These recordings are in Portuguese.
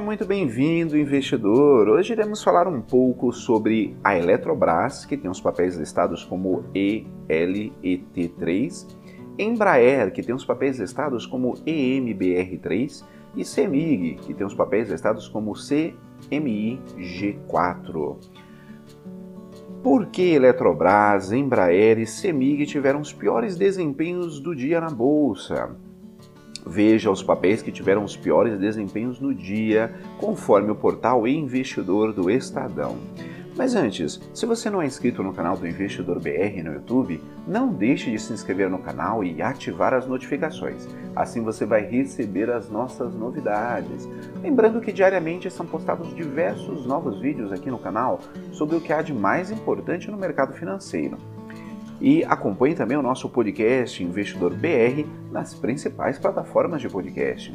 muito bem-vindo, investidor. Hoje iremos falar um pouco sobre a Eletrobras, que tem os papéis listados como ELET3, Embraer, que tem os papéis listados como EMBR3, e CEMIG, que tem os papéis listados como CMIG4. Por que Eletrobras, Embraer e CEMIG tiveram os piores desempenhos do dia na bolsa? Veja os papéis que tiveram os piores desempenhos no dia, conforme o portal Investidor do Estadão. Mas antes, se você não é inscrito no canal do Investidor BR no YouTube, não deixe de se inscrever no canal e ativar as notificações. Assim você vai receber as nossas novidades. Lembrando que diariamente são postados diversos novos vídeos aqui no canal sobre o que há de mais importante no mercado financeiro. E acompanhe também o nosso podcast Investidor BR nas principais plataformas de podcast.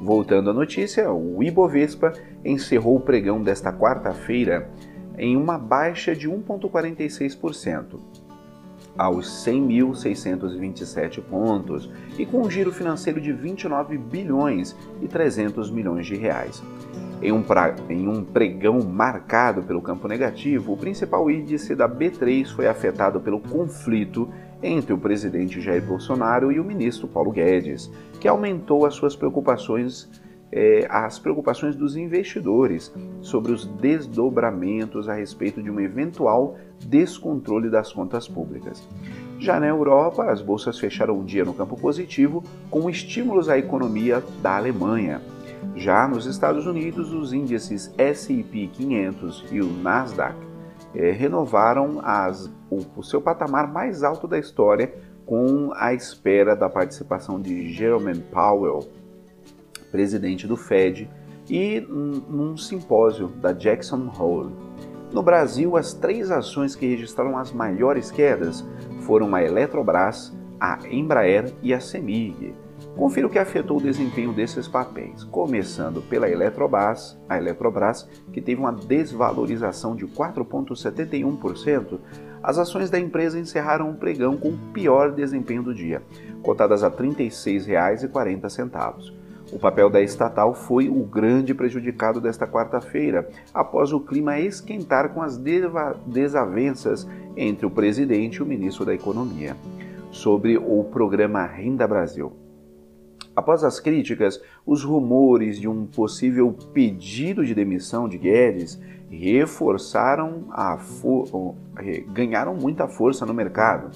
Voltando à notícia, o Ibovespa encerrou o pregão desta quarta-feira em uma baixa de 1,46%, aos 100.627 pontos, e com um giro financeiro de 29 bilhões e 300 milhões de reais. Em um, pra... em um, pregão marcado pelo campo negativo, o principal índice da B3 foi afetado pelo conflito entre o presidente Jair Bolsonaro e o ministro Paulo Guedes, que aumentou as suas preocupações é, as preocupações dos investidores sobre os desdobramentos a respeito de um eventual descontrole das contas públicas. Já na Europa, as bolsas fecharam o dia no campo positivo, com estímulos à economia da Alemanha. Já nos Estados Unidos, os índices S&P 500 e o Nasdaq é, renovaram as, o, o seu patamar mais alto da história com a espera da participação de Jerome Powell, presidente do Fed, e num simpósio da Jackson Hole. No Brasil, as três ações que registraram as maiores quedas foram a Eletrobras, a Embraer e a Semig. Confira o que afetou o desempenho desses papéis, começando pela Eletrobras, a Eletrobras, que teve uma desvalorização de 4,71%. As ações da empresa encerraram o pregão com o pior desempenho do dia, cotadas a R$ 36,40. O papel da estatal foi o grande prejudicado desta quarta-feira, após o clima esquentar com as desavenças entre o presidente e o ministro da Economia sobre o programa Renda Brasil. Após as críticas, os rumores de um possível pedido de demissão de Guedes reforçaram a ganharam muita força no mercado.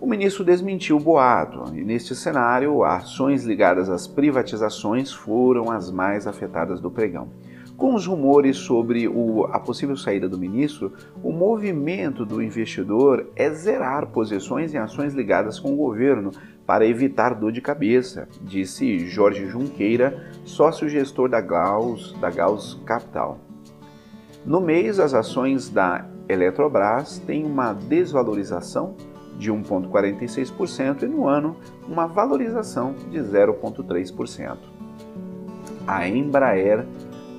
O ministro desmentiu o boato e, neste cenário, ações ligadas às privatizações foram as mais afetadas do pregão. Com os rumores sobre o, a possível saída do ministro, o movimento do investidor é zerar posições em ações ligadas com o governo para evitar dor de cabeça, disse Jorge Junqueira, sócio-gestor da Gauss, da Gauss Capital. No mês, as ações da Eletrobras têm uma desvalorização de 1,46% e no ano uma valorização de 0,3%. A Embraer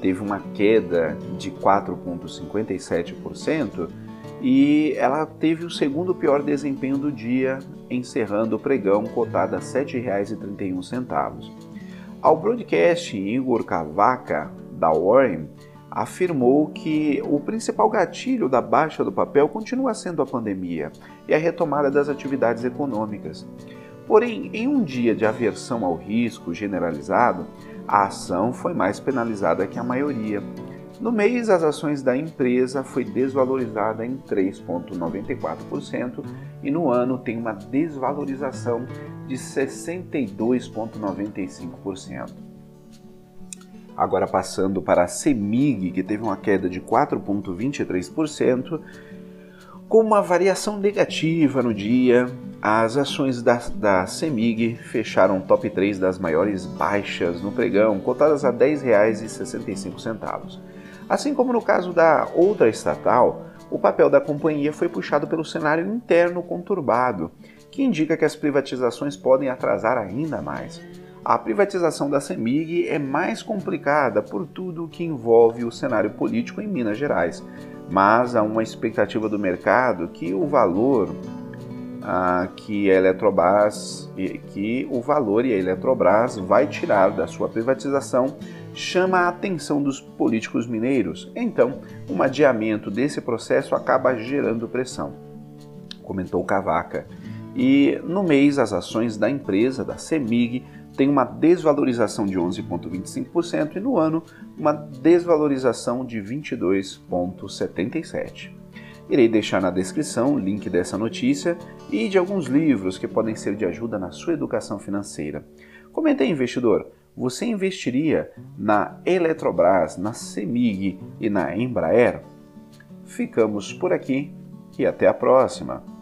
teve uma queda de 4,57% e ela teve o segundo pior desempenho do dia, encerrando o pregão cotado a R$ 7,31. Ao broadcast, Igor Cavaca, da Warren, afirmou que o principal gatilho da baixa do papel continua sendo a pandemia e a retomada das atividades econômicas. Porém, em um dia de aversão ao risco generalizado, a ação foi mais penalizada que a maioria. No mês, as ações da empresa foi desvalorizada em 3,94% e no ano tem uma desvalorização de 62,95%. Agora passando para a CEMIG, que teve uma queda de 4,23%, com uma variação negativa no dia, as ações da, da CEMIG fecharam top 3 das maiores baixas no pregão, cotadas a R$ 10,65. Assim como no caso da outra estatal, o papel da companhia foi puxado pelo cenário interno conturbado, que indica que as privatizações podem atrasar ainda mais. A privatização da CEMIG é mais complicada por tudo o que envolve o cenário político em Minas Gerais, mas há uma expectativa do mercado que o valor ah, que a Eletrobras, que o valor e a Eletrobras vai tirar da sua privatização chama a atenção dos políticos mineiros. Então, um adiamento desse processo acaba gerando pressão, comentou Cavaca. E no mês, as ações da empresa, da CEMIG, têm uma desvalorização de 11,25% e no ano, uma desvalorização de 22,77%. Irei deixar na descrição o link dessa notícia e de alguns livros que podem ser de ajuda na sua educação financeira. Comente aí, investidor, você investiria na Eletrobras, na CEMIG e na Embraer? Ficamos por aqui e até a próxima!